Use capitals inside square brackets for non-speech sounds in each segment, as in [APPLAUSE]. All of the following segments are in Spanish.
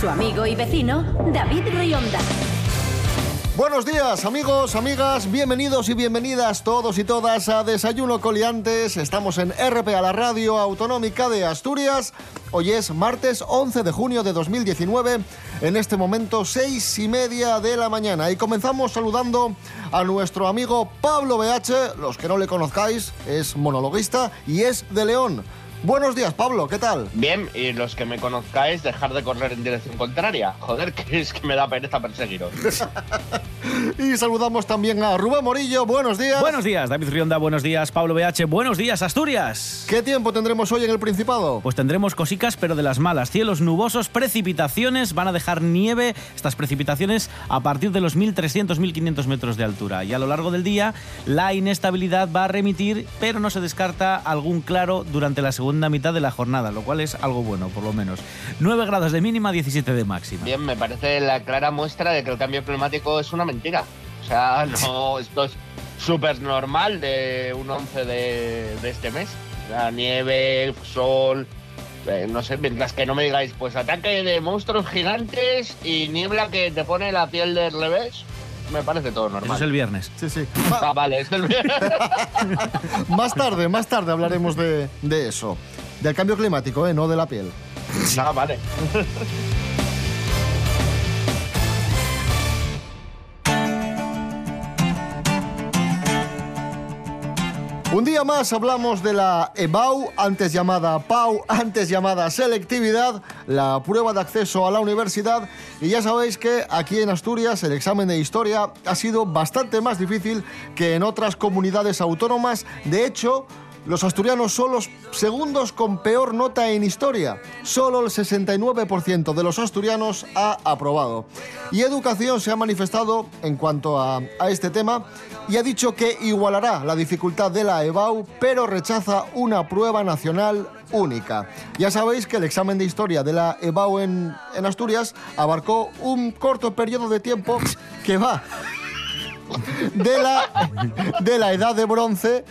Su amigo y vecino, David Rionda. Buenos días amigos, amigas, bienvenidos y bienvenidas todos y todas a Desayuno Coliantes. Estamos en RP a la Radio Autonómica de Asturias. Hoy es martes 11 de junio de 2019, en este momento seis y media de la mañana. Y comenzamos saludando a nuestro amigo Pablo BH, los que no le conozcáis, es monologuista y es de León. Buenos días, Pablo, ¿qué tal? Bien, y los que me conozcáis, dejar de correr en dirección contraria. Joder, [LAUGHS] que es que me da pereza perseguiros. [LAUGHS] Y saludamos también a Rubén Morillo, buenos días. Buenos días, David Rionda, buenos días, Pablo BH, buenos días, Asturias. ¿Qué tiempo tendremos hoy en el Principado? Pues tendremos cosicas, pero de las malas. Cielos nubosos, precipitaciones, van a dejar nieve, estas precipitaciones, a partir de los 1.300-1.500 metros de altura. Y a lo largo del día, la inestabilidad va a remitir, pero no se descarta algún claro durante la segunda mitad de la jornada, lo cual es algo bueno, por lo menos. 9 grados de mínima, 17 de máxima. Bien, me parece la clara muestra de que el cambio climático es una mentira. O sea, no, [LAUGHS] esto es súper normal de un 11 de, de este mes. La nieve, sol, eh, no sé, mientras que no me digáis, pues ataque de monstruos gigantes y niebla que te pone la piel del revés, me parece todo Eso normal. es el viernes. Sí, sí. [LAUGHS] Ah, vale, es el [LAUGHS] Más tarde, más tarde hablaremos de, de eso. Del cambio climático, ¿eh? no de la piel. Ah, vale. Un día más hablamos de la EBAU, antes llamada PAU, antes llamada selectividad, la prueba de acceso a la universidad. Y ya sabéis que aquí en Asturias el examen de historia ha sido bastante más difícil que en otras comunidades autónomas. De hecho, los asturianos son los segundos con peor nota en historia. Solo el 69% de los asturianos ha aprobado. Y Educación se ha manifestado en cuanto a, a este tema y ha dicho que igualará la dificultad de la EBAU, pero rechaza una prueba nacional única. Ya sabéis que el examen de historia de la EBAU en, en Asturias abarcó un corto periodo de tiempo que va de la, de la edad de bronce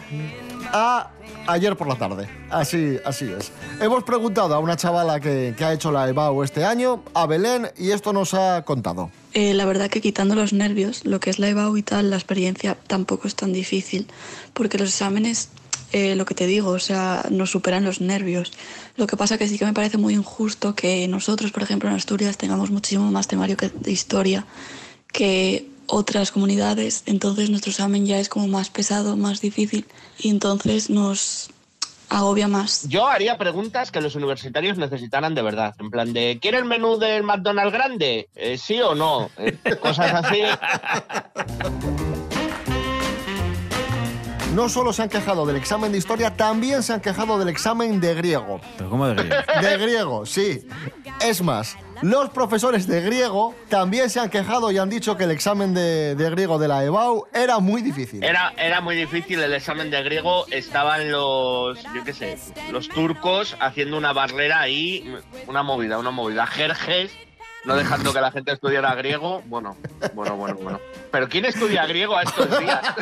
a ayer por la tarde. Así, así es. Hemos preguntado a una chavala que, que ha hecho la EBAU este año, a Belén, y esto nos ha contado. Eh, la verdad que quitando los nervios, lo que es la EBAU y tal, la experiencia tampoco es tan difícil, porque los exámenes, eh, lo que te digo, o sea, nos superan los nervios. Lo que pasa que sí que me parece muy injusto que nosotros, por ejemplo, en Asturias tengamos muchísimo más temario que de historia que otras comunidades, entonces nuestro examen ya es como más pesado, más difícil, y entonces nos agobia más. Yo haría preguntas que los universitarios necesitaran de verdad. En plan de, ¿quiere el menú del McDonald's grande? Eh, ¿Sí o no? Eh, cosas así. No solo se han quejado del examen de historia, también se han quejado del examen de griego. Pero ¿cómo de griego? De griego, sí. Es más, los profesores de griego también se han quejado y han dicho que el examen de, de griego de la EBAU era muy difícil. Era, era muy difícil el examen de griego. Estaban los, yo qué sé, los turcos haciendo una barrera ahí, una movida, una movida. Jerjes, no dejando que la gente estudiara griego. Bueno, bueno, bueno, bueno. Pero ¿quién estudia griego a estos días? [LAUGHS]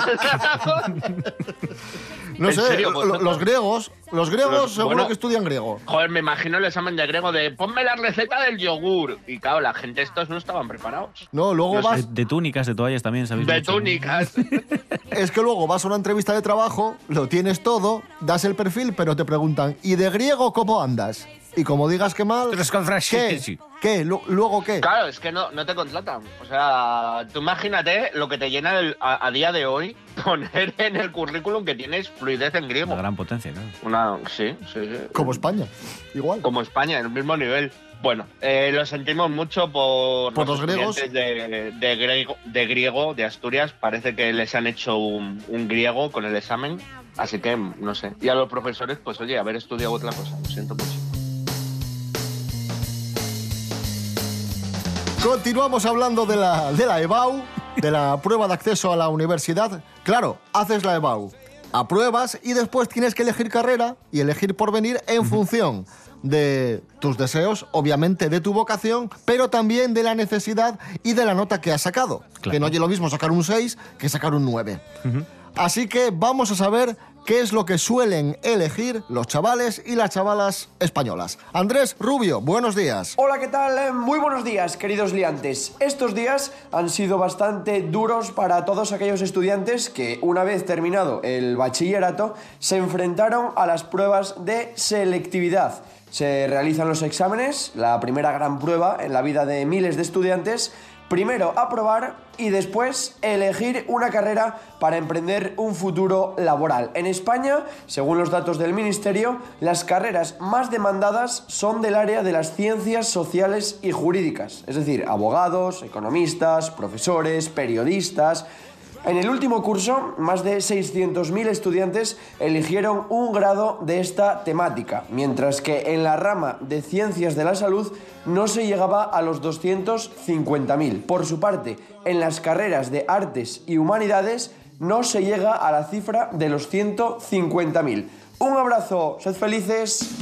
No ¿En sé, serio? lo- ¿Vosotros? los griegos, los griegos Los- seguro bueno. que estudian griego. Joder, me imagino el examen de griego de ponme la receta del yogur. Y claro, la gente estos no estaban preparados. No, luego De, vas, de túnicas, de toallas también, ¿sabéis? De mucho? túnicas. [LAUGHS] es que luego vas a una entrevista de trabajo, lo tienes todo, das el perfil, pero te preguntan, ¿y de griego cómo andas? Y como digas que mal, Tres ¿qué? sí. ¿Qué? Lu- ¿Luego qué? Claro, es que no, no te contratan. O sea, tú imagínate lo que te llena el- a, a día de hoy [LAUGHS] poner en el currículum que tienes fluidez en griego. Una gran potencia, claro. Una, sí, sí, sí. Como España, igual. Como España, en el mismo nivel. Bueno, eh, lo sentimos mucho por, Por los griegos. estudiantes De, de griego, de griego, de Asturias. Parece que les han hecho un, un griego con el examen. Así que, no sé. Y a los profesores, pues oye, haber estudiado otra cosa. Lo siento mucho. Continuamos hablando de la, de la EBAU, de la prueba de acceso a la universidad. Claro, haces la EBAU, apruebas y después tienes que elegir carrera y elegir por venir en función de tus deseos, obviamente de tu vocación, pero también de la necesidad y de la nota que has sacado. Que no es lo mismo sacar un 6 que sacar un 9. Así que vamos a saber qué es lo que suelen elegir los chavales y las chavalas españolas. Andrés Rubio, buenos días. Hola, ¿qué tal? Eh, Muy buenos días, queridos liantes. Estos días han sido bastante duros para todos aquellos estudiantes que, una vez terminado el bachillerato, se enfrentaron a las pruebas de selectividad. Se realizan los exámenes, la primera gran prueba en la vida de miles de estudiantes, primero aprobar y después elegir una carrera para emprender un futuro laboral. En España, según los datos del Ministerio, las carreras más demandadas son del área de las ciencias sociales y jurídicas, es decir, abogados, economistas, profesores, periodistas. En el último curso, más de 600.000 estudiantes eligieron un grado de esta temática, mientras que en la rama de ciencias de la salud no se llegaba a los 250.000. Por su parte, en las carreras de artes y humanidades no se llega a la cifra de los 150.000. Un abrazo, sed felices.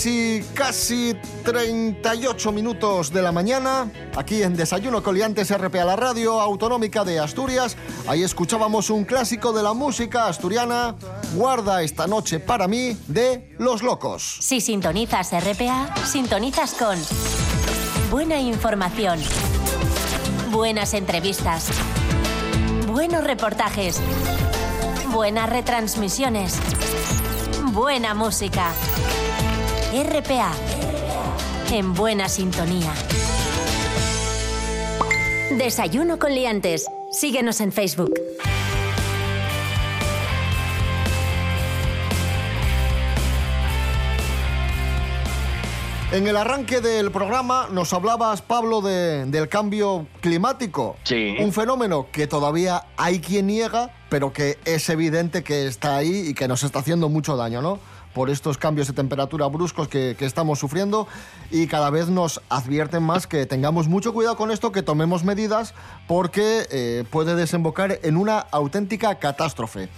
6 y casi 38 minutos de la mañana, aquí en Desayuno Coliantes RP a la radio autonómica de Asturias. Ahí escuchábamos un clásico de la música asturiana, Guarda esta noche para mí, de Los Locos. Si sintonizas RPA, sintonizas con buena información, buenas entrevistas, buenos reportajes, buenas retransmisiones, buena música. RPA, en buena sintonía. Desayuno con liantes. Síguenos en Facebook. En el arranque del programa nos hablabas, Pablo, de- del cambio climático. Sí. Un fenómeno que todavía hay quien niega, pero que es evidente que está ahí y que nos está haciendo mucho daño, ¿no? Por estos cambios de temperatura bruscos que, que estamos sufriendo y cada vez nos advierten más que tengamos mucho cuidado con esto, que tomemos medidas porque eh, puede desembocar en una auténtica catástrofe.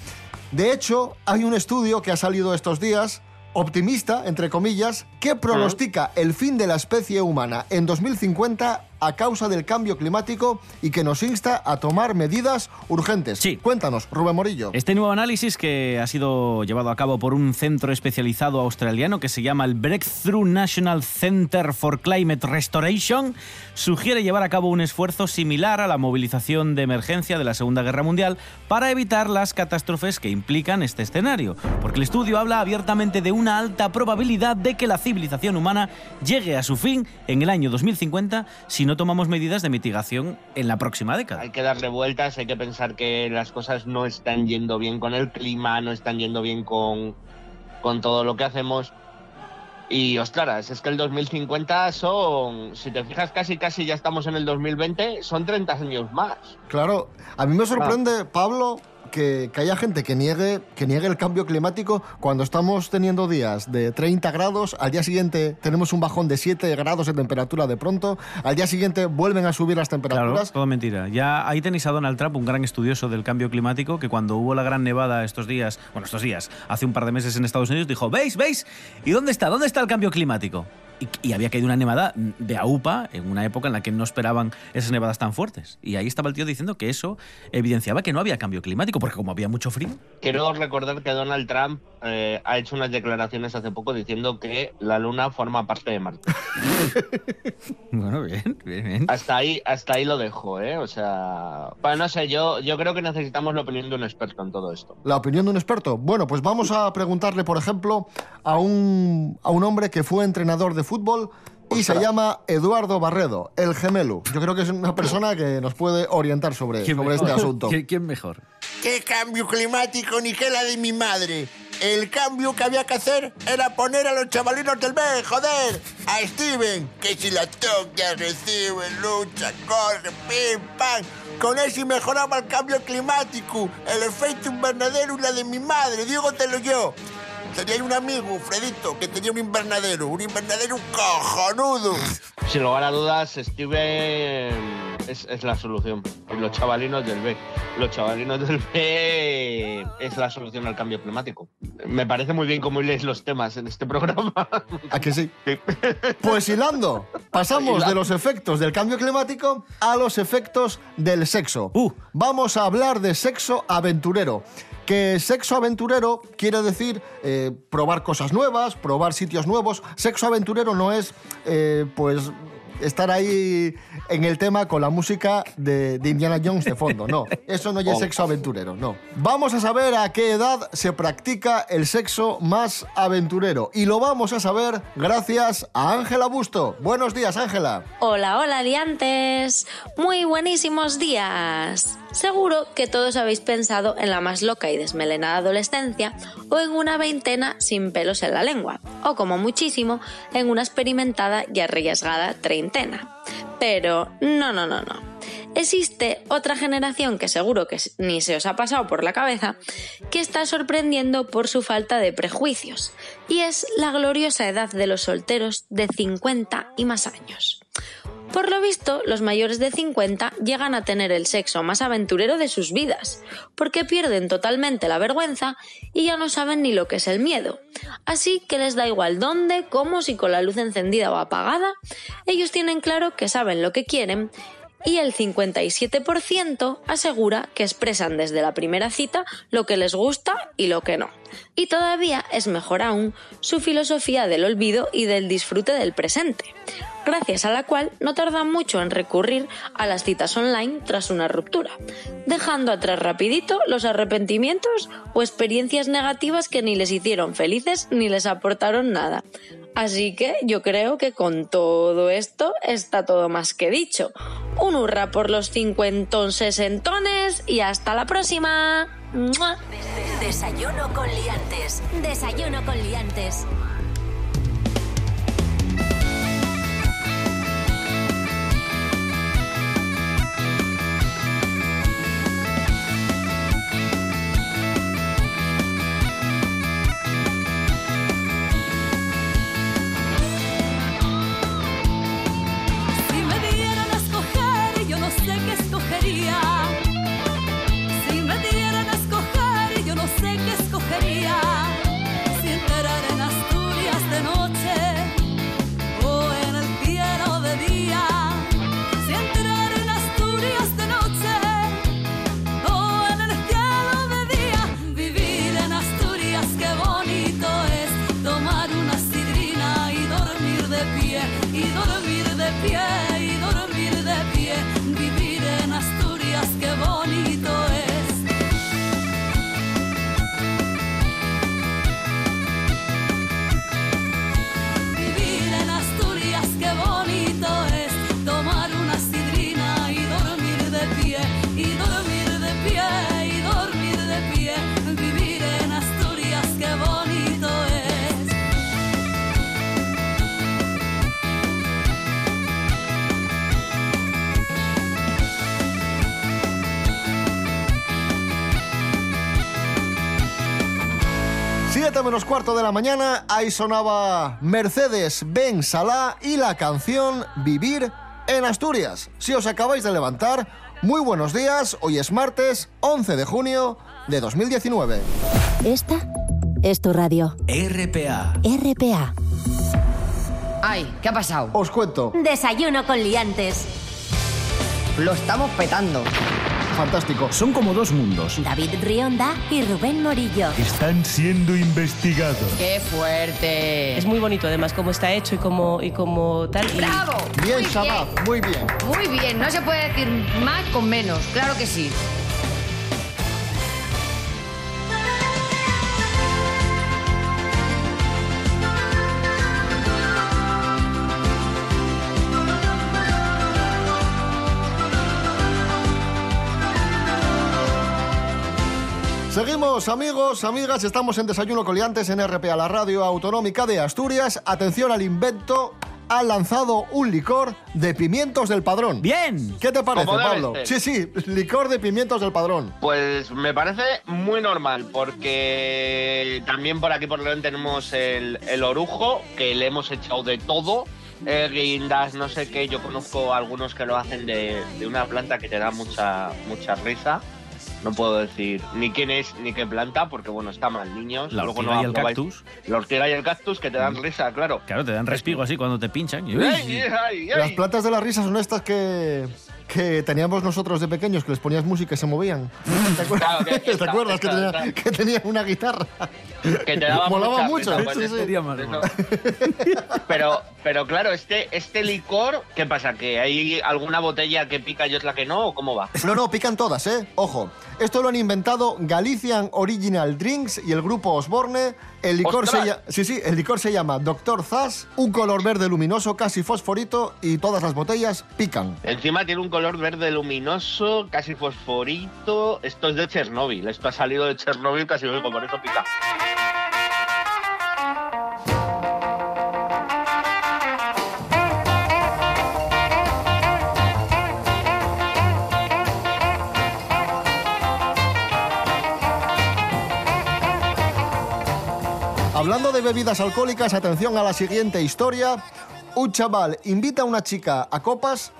De hecho, hay un estudio que ha salido estos días, optimista, entre comillas, que pronostica el fin de la especie humana en 2050 a causa del cambio climático y que nos insta a tomar medidas urgentes. Sí. Cuéntanos, Rubén Morillo. Este nuevo análisis que ha sido llevado a cabo por un centro especializado australiano que se llama el Breakthrough National Center for Climate Restoration sugiere llevar a cabo un esfuerzo similar a la movilización de emergencia de la Segunda Guerra Mundial para evitar las catástrofes que implican este escenario. Porque el estudio habla abiertamente de una alta probabilidad de que la civilización humana llegue a su fin en el año 2050 si no tomamos medidas de mitigación en la próxima década. Hay que darle vueltas, hay que pensar que las cosas no están yendo bien con el clima, no están yendo bien con, con todo lo que hacemos. Y ostras, es que el 2050 son, si te fijas, casi casi ya estamos en el 2020, son 30 años más. Claro, a mí me sorprende, Pablo, que, haya gente que niegue, que niegue el cambio climático cuando estamos teniendo días de 30 grados, al día siguiente tenemos un bajón de 7 grados de temperatura de pronto, al día siguiente vuelven a subir las Claro, temperaturas. todo mentira. Ya ahí tenéis a Donald Trump, un gran estudioso del cambio climático, que cuando hubo la gran nevada estos días, bueno, estos días, hace un par de meses en Estados Unidos, dijo, ¿veis, veis? ¿Y dónde está? ¿Dónde está el cambio climático? Y, y había caído una nevada de aupa en una época en la que no esperaban esas nevadas tan fuertes. Y ahí estaba el tío diciendo que eso evidenciaba que no había cambio climático, porque como había mucho frío, Quiero recordar que Donald Trump eh, ha hecho unas declaraciones hace poco diciendo que la Luna forma parte de Marte. [LAUGHS] bueno, bien, bien, bien. Hasta ahí, hasta ahí lo dejo, ¿eh? O sea, bueno, no sé, yo, yo creo que necesitamos la opinión de un experto en todo esto. La opinión de un experto. Bueno, pues vamos a preguntarle, por ejemplo, a un, a un hombre que fue entrenador de fútbol y se llama Eduardo Barredo, el gemelo. Yo creo que es una persona que nos puede orientar sobre, ¿Quién sobre este asunto. ¿Quién- ¿Quién mejor? ¿Qué cambio climático ni qué la de mi madre? El cambio que había que hacer era poner a los chavalinos del B, joder. A Steven, que si la toca, recibe, lucha, corre, pim, pam. Con eso y mejoraba el cambio climático, el efecto invernadero y la de mi madre, dígotelo yo. Tenía un amigo, Fredito, que tenía un invernadero, un invernadero cojonudo. [LAUGHS] Sin lugar a dudas, Steve es, es la solución. Los chavalinos del B. Los chavalinos del B es la solución al cambio climático. Me parece muy bien cómo lees los temas en este programa. ¿A que sí? Pues hilando, pasamos de los efectos del cambio climático a los efectos del sexo. Vamos a hablar de sexo aventurero. Que sexo aventurero quiere decir eh, probar cosas nuevas, probar sitios nuevos. Sexo aventurero no es, eh, pues, estar ahí en el tema con la música de, de Indiana Jones de fondo. No, eso no es sexo aventurero, no. Vamos a saber a qué edad se practica el sexo más aventurero. Y lo vamos a saber gracias a Ángela Busto. Buenos días, Ángela. Hola, hola, liantes. Muy buenísimos días. Seguro que todos habéis pensado en la más loca y desmelenada adolescencia o en una veintena sin pelos en la lengua, o como muchísimo, en una experimentada y arriesgada Pero no, no, no, no. Existe otra generación que seguro que ni se os ha pasado por la cabeza, que está sorprendiendo por su falta de prejuicios, y es la gloriosa edad de los solteros de 50 y más años. Por lo visto, los mayores de 50 llegan a tener el sexo más aventurero de sus vidas, porque pierden totalmente la vergüenza y ya no saben ni lo que es el miedo. Así que les da igual dónde, cómo, si con la luz encendida o apagada, ellos tienen claro que saben lo que quieren y el 57% asegura que expresan desde la primera cita lo que les gusta y lo que no. Y todavía es mejor aún su filosofía del olvido y del disfrute del presente, gracias a la cual no tardan mucho en recurrir a las citas online tras una ruptura, dejando atrás rapidito los arrepentimientos o experiencias negativas que ni les hicieron felices ni les aportaron nada. Así que yo creo que con todo esto está todo más que dicho. Un hurra por los cincuentón sesentones y hasta la próxima. Desayuno con liantes. Desayuno con liantes. 7 menos cuarto de la mañana, ahí sonaba Mercedes Ben Salá y la canción Vivir en Asturias. Si os acabáis de levantar, muy buenos días, hoy es martes 11 de junio de 2019. Esta es tu radio. RPA. RPA. Ay, ¿qué ha pasado? Os cuento. Desayuno con liantes. Lo estamos petando. Fantástico. Son como dos mundos. David Rionda y Rubén Morillo. Están siendo investigados. ¡Qué fuerte! Es muy bonito además cómo está hecho y cómo, y cómo tal. y- ¡Bravo! Bien, muy Shabab, bien. muy bien. Muy bien, no se puede decir más con menos, claro que sí. Amigos, amigas, estamos en Desayuno Coliantes en RPA, la radio autonómica de Asturias. Atención al invento. Han lanzado un licor de pimientos del padrón. Bien. ¿Qué te parece, Pablo? ser. Sí, sí, licor de pimientos del padrón. Pues me parece muy normal, porque también por aquí por León tenemos el, el orujo, que le hemos echado de todo. eh, guindas, no sé qué. Yo conozco algunos que lo hacen de, de una planta que te da mucha, mucha risa. No puedo decir ni quién es ni qué planta, porque bueno, está mal, niños. La Luego ortiga no y el cactus. La ortiga y el cactus que te dan risa, claro. Claro, te dan respigo así cuando te pinchan. Y- ¡Ay, ay, ay! Las plantas de la risa son estas que, que teníamos nosotros de pequeños, que les ponías música y se movían. [LAUGHS] ¿Te acuerdas, Claro, que- [LAUGHS] ¿Te acuerdas que, tenía- que tenían una guitarra? que te daba Molaba mucha mucho. pues, sí, sí. Pero, pero claro, este, este licor, ¿qué pasa? ¿Que hay alguna botella que pica y otra que no? ¿O cómo va? No, no, pican todas, ¿eh? Ojo. Esto lo han inventado Galician Original Drinks y el grupo Osborne. El licor, se, sí, sí, el licor se llama Dr. Zas, un color verde luminoso, casi fosforito, y todas las botellas pican. Encima tiene un color verde luminoso, casi fosforito. Esto es de Chernóbil. Esto ha salido de Chernóbil casi por eso pica. Hablando de bebidas alcohólicas, atención a la siguiente historia. Un chaval invita a una chica a copas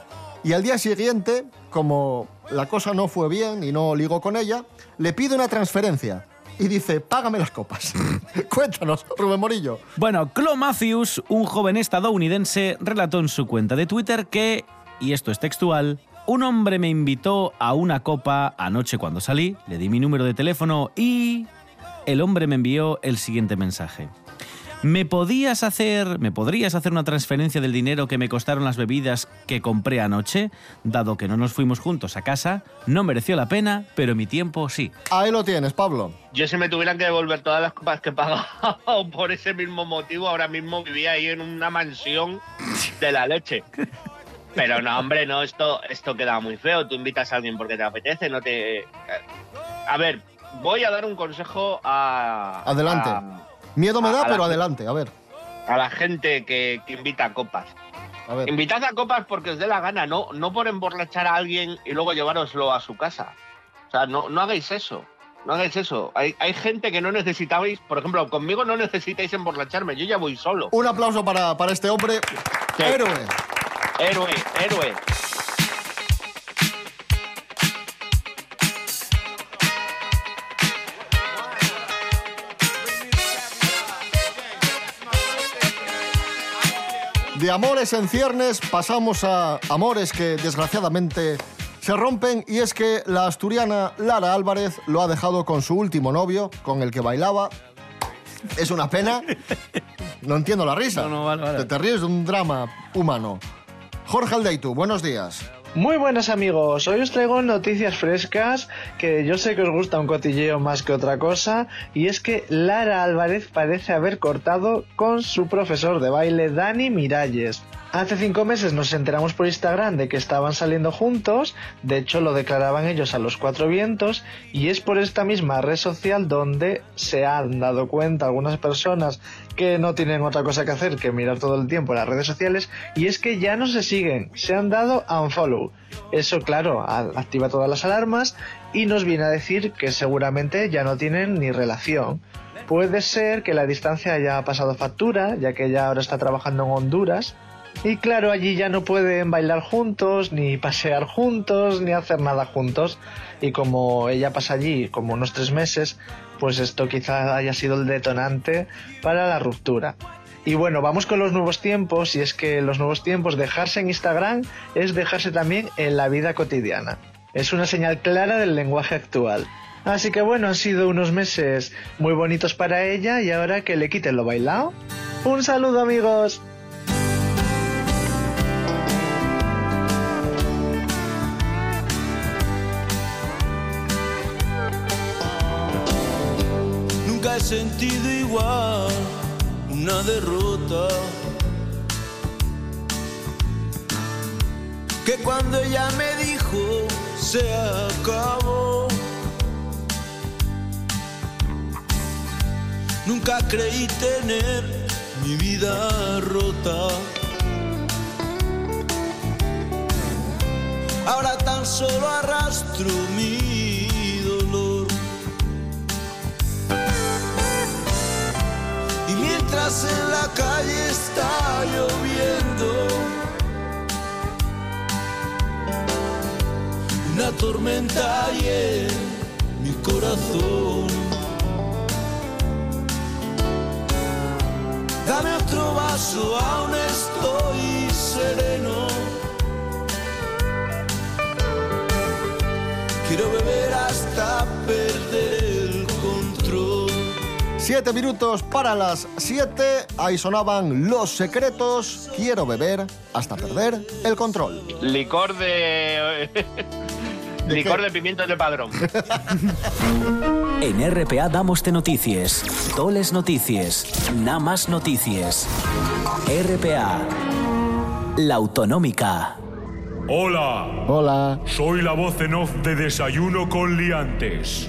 y al día siguiente, como la cosa no fue bien y no ligó con ella, le pide una transferencia y dice, págame las copas. [LAUGHS] Cuéntanos, Rubén Morillo. Bueno, Chloe Matthews, un joven estadounidense, relató en su cuenta de Twitter que, y esto es textual, un hombre me invitó a una copa anoche cuando salí, le di mi número de teléfono y el hombre me envió el siguiente mensaje. ¿Me podías hacer, me podrías hacer una transferencia del dinero que me costaron las bebidas que compré anoche? Dado que no nos fuimos juntos a casa, no mereció la pena, pero mi tiempo sí. Ahí lo tienes, Pablo. Yo si me tuvieran que devolver todas las copas que he pagado [LAUGHS] por ese mismo motivo, ahora mismo vivía ahí en una mansión de la leche. Pero no, hombre, no, esto, esto queda muy feo. Tú invitas a alguien porque te apetece, no te... eh, A ver, voy a dar un consejo a... Adelante. a- Miedo me da, pero adelante, a ver. a la gente que, que invita a copas. A ver. Invitad a copas porque os dé la gana, no, no por emborrachar a alguien y luego llevároslo a su casa. O sea, no, no hagáis eso. No hagáis eso. Hay, hay gente que no necesitabais, por ejemplo, conmigo no necesitáis emborracharme, yo ya voy solo. Un aplauso para, para este hombre. Sí. Héroe. Héroe, héroe. De amores en ciernes pasamos a amores que desgraciadamente se rompen y es que la asturiana Lara Álvarez lo ha dejado con su último novio, con el que bailaba. Es una pena. No entiendo la risa. No, no, vale, vale. Te, te ríes de un drama humano. Jorge Aldeitu, buenos días. Muy buenas amigos, hoy os traigo noticias frescas que yo sé que os gusta un cotilleo más que otra cosa y es que Lara Álvarez parece haber cortado con su profesor de baile Dani Miralles. Hace cinco meses nos enteramos por Instagram de que estaban saliendo juntos, de hecho lo declaraban ellos a los cuatro vientos y es por esta misma red social donde se han dado cuenta algunas personas que no tienen otra cosa que hacer que mirar todo el tiempo las redes sociales y es que ya no se siguen, se han dado unfollow. Eso claro, activa todas las alarmas y nos viene a decir que seguramente ya no tienen ni relación. puede ser que la distancia haya pasado factura, ya que ella ahora está trabajando en Honduras. Y claro, allí ya no pueden bailar juntos, ni pasear juntos, ni hacer nada juntos. Y como ella pasa allí como unos tres meses, pues esto quizá haya sido el detonante para la ruptura. Y bueno, vamos con los nuevos tiempos, y es que los nuevos tiempos, dejarse en Instagram es dejarse también en la vida cotidiana. Es una señal clara del lenguaje actual. Así que bueno, han sido unos meses muy bonitos para ella y ahora que le quiten lo bailado. Un saludo amigos. He sentido igual una derrota que cuando ella me dijo se acabó. Nunca creí tener mi vida rota. Ahora tan solo arrastro mi Y en la calle está lloviendo, una tormenta hay en mi corazón. Dame otro vaso, aún estoy sereno. Quiero beber hasta Siete minutos para las siete. Ahí sonaban los secretos. Quiero beber hasta perder el control. Licor de. Licor de pimientos de padrón. [LAUGHS] En RPA damos de noticias, toles noticias, nada más noticias. RPA, la autonómica. Hola. Hola. Soy la voz en off de Desayuno con Liantes.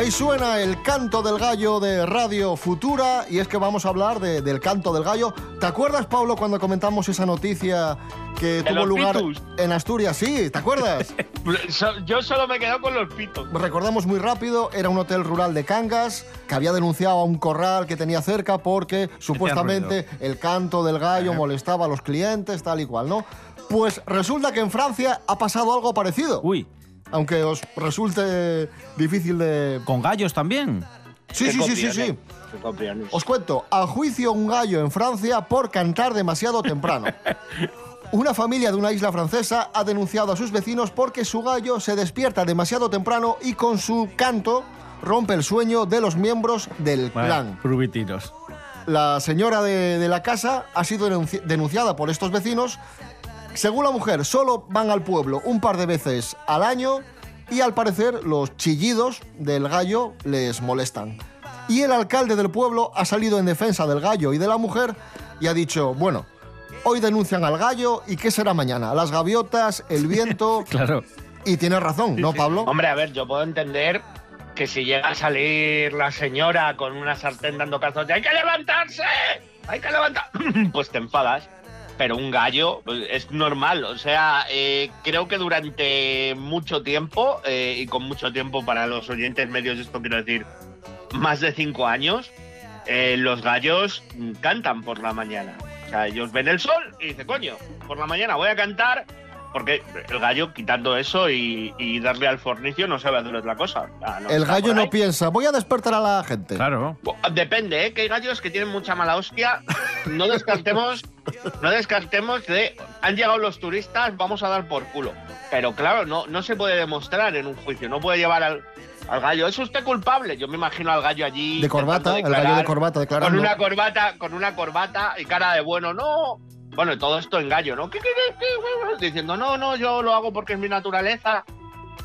Ahí suena el canto del gallo de Radio Futura y es que vamos a hablar de- del canto del gallo. ¿Te acuerdas, Pablo, cuando comentamos esa noticia que ¿De tuvo lugar Pitus? en Asturias? Sí, ¿te acuerdas? [LAUGHS] Yo solo me quedo con los pitos. Recordamos muy rápido, era un hotel rural de Cangas que había denunciado a un corral que tenía cerca porque supuestamente el canto del gallo molestaba a los clientes, tal y cual, ¿no? Pues resulta que en Francia ha pasado algo parecido. Uy. Aunque os resulte difícil de... ¿Con gallos también? Sí, sí, sí, sí, sí. Os cuento, a juicio un gallo en Francia por cantar demasiado temprano. [LAUGHS] Una familia de una isla francesa ha denunciado a sus vecinos porque su gallo se despierta demasiado temprano y con su canto rompe el sueño de los miembros del clan. Prubitinos. La señora de, de la casa ha sido denunci- denunciada por estos vecinos. Según la mujer, solo van al pueblo un par de veces al año y al parecer los chillidos del gallo les molestan. Y el alcalde del pueblo ha salido en defensa del gallo y de la mujer y ha dicho, bueno, hoy denuncian al gallo y ¿qué será mañana? Las gaviotas, el viento... [LAUGHS] Claro. Y tiene razón, ¿no, Pablo? Hombre, a ver, yo puedo entender que si llega a salir la señora con una sartén dando cazos de ¡hay que levantarse! ¡hay que levantar! [CLEARS THROAT] pues te enfadas. Pero un gallo pues, es normal. O sea, eh, creo que durante mucho tiempo, eh, y con mucho tiempo para los oyentes medios, esto quiero decir, más de cinco años, eh, los gallos cantan por la mañana. O sea, ellos ven el sol y dicen, coño, por la mañana voy a cantar porque el gallo, quitando eso y, y darle al fornicio, no sabe hacer otra cosa. Ah, no El gallo no piensa, voy a despertar a la gente. Claro. Depende, ¿eh? Que hay gallos que tienen mucha mala hostia. No descartemos, no descartemos de han llegado los turistas, vamos a dar por culo. Pero claro, no, no se puede demostrar en un juicio. No puede llevar al, Al gallo, ¿es usted culpable? Yo me imagino al gallo allí. De corbata, intentando el gallo de declarar, corbata declarando. Con una corbata, con una corbata y cara de bueno, no. Bueno, todo esto en gallo, ¿no? ¿Qué, qué? Diciendo, no, no, yo lo hago porque es mi naturaleza.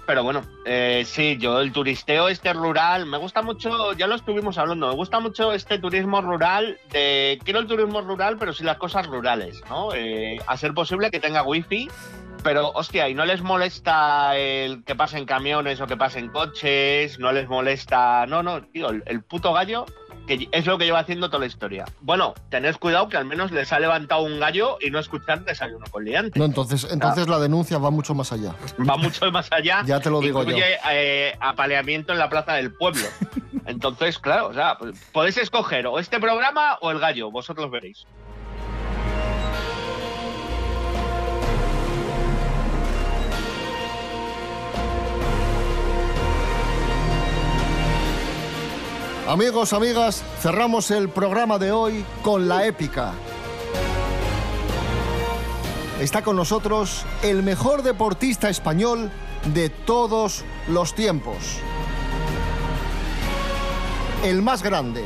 Pero bueno, eh, sí, yo el turisteo este rural, me gusta mucho, ya lo estuvimos hablando, me gusta mucho este turismo rural, de, quiero el turismo rural, pero sin las cosas rurales, ¿no? Eh, a ser posible que tenga wifi, pero hostia, y no les molesta el que pasen camiones o que pasen coches, no les molesta, no, no, tío, el puto gallo, que es lo que lleva haciendo toda la historia. Bueno, tened cuidado que al menos les ha levantado un gallo y no escuchar desayuno con liante. No, entonces, entonces la denuncia va mucho más allá. Va mucho más allá. [LAUGHS] Ya te lo digo yo. Incluye eh, apaleamiento en la plaza del pueblo. [LAUGHS] Entonces, claro, o sea, pues, podéis escoger o este programa o el gallo, vosotros veréis. Amigos, amigas, cerramos el programa de hoy con la épica. Está con nosotros el mejor deportista español de todos los tiempos. El más grande.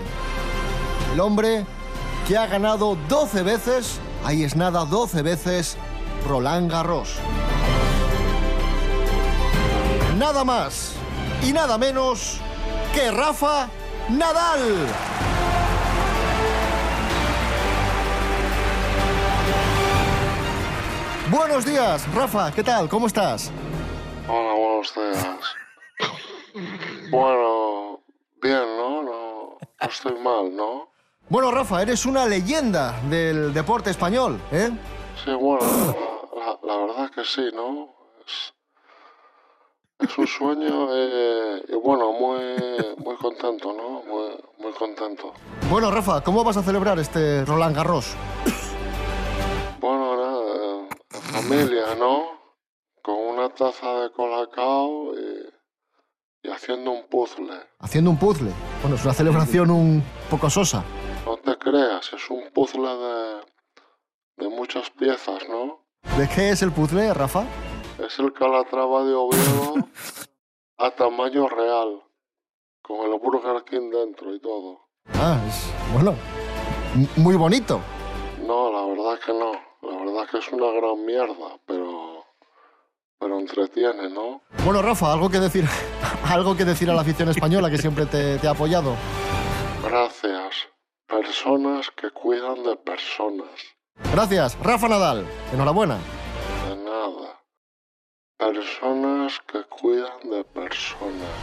El hombre que ha ganado 12 veces, ahí es nada, 12 veces, Roland Garros. Nada más y nada menos que Rafa Nadal. Buenos días, Rafa, ¿qué tal? ¿Cómo estás? Hola, buenos días. Bueno, bien, ¿no? No, no estoy mal, ¿no? Bueno, Rafa, eres una leyenda del deporte español, ¿eh? Sí, bueno, la, la verdad que sí, ¿no? Es, es un sueño eh, y bueno, muy, muy contento, ¿no? Muy, muy contento. Bueno, Rafa, ¿cómo vas a celebrar este Roland Garros? Bueno, nada, eh, en familia, ¿no? Con una taza de colacao y, y haciendo un puzzle. Haciendo un puzzle. Bueno, es una celebración un poco sosa. No te creas, es un puzzle de, de muchas piezas, ¿no? ¿De qué es el puzzle, Rafa? Es el Calatrava de Oviedo a tamaño real, con el Burger King dentro y todo. Ah, es, bueno, muy bonito. No, la verdad que no. La verdad que es una gran mierda, pero pero entretiene, ¿no? Bueno, Rafa, algo que decir, algo que decir a la afición española que siempre te, te ha apoyado. Gracias. Personas que cuidan de personas. Gracias, Rafa Nadal. Enhorabuena. De nada. Personas que cuidan de personas.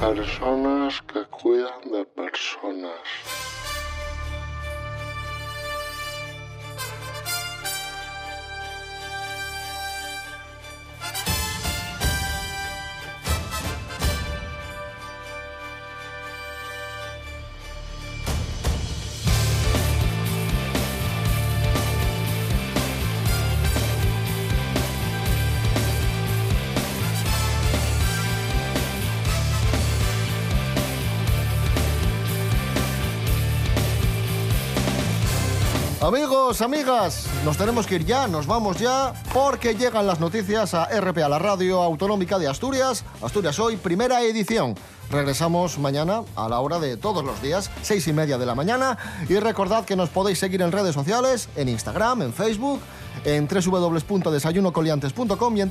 Personas que cuidan de personas. Amigos, amigas, nos tenemos que ir ya, nos vamos ya, porque llegan las noticias a RPA, la radio autonómica de Asturias. Asturias hoy, primera edición. Regresamos mañana a la hora de todos los días, seis y media de la mañana. Y recordad que nos podéis seguir en redes sociales, en Instagram, en Facebook, en www.desayunocoliantes.com y en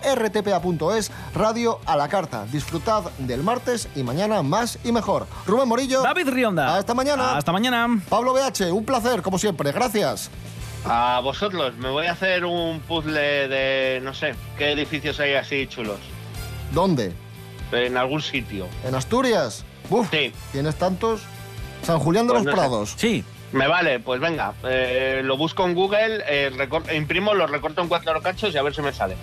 www.rtpa.es, radio a la carta. Disfrutad del martes y mañana más y mejor. Rubén Morillo. David Rionda. Hasta mañana. Hasta mañana. Pablo BH, un placer, como siempre. Gracias. A vosotros, me voy a hacer un puzzle de, no sé, qué edificios hay así chulos. ¿Dónde? En algún sitio. ¿En Asturias? Uf, Sí. ¿Tienes tantos? San Julián de Pues los no sé. Prados. Sí. Me vale, pues venga, eh, lo busco en Google, eh, imprimo, lo recorto en cuatro cachos y a ver si me sale.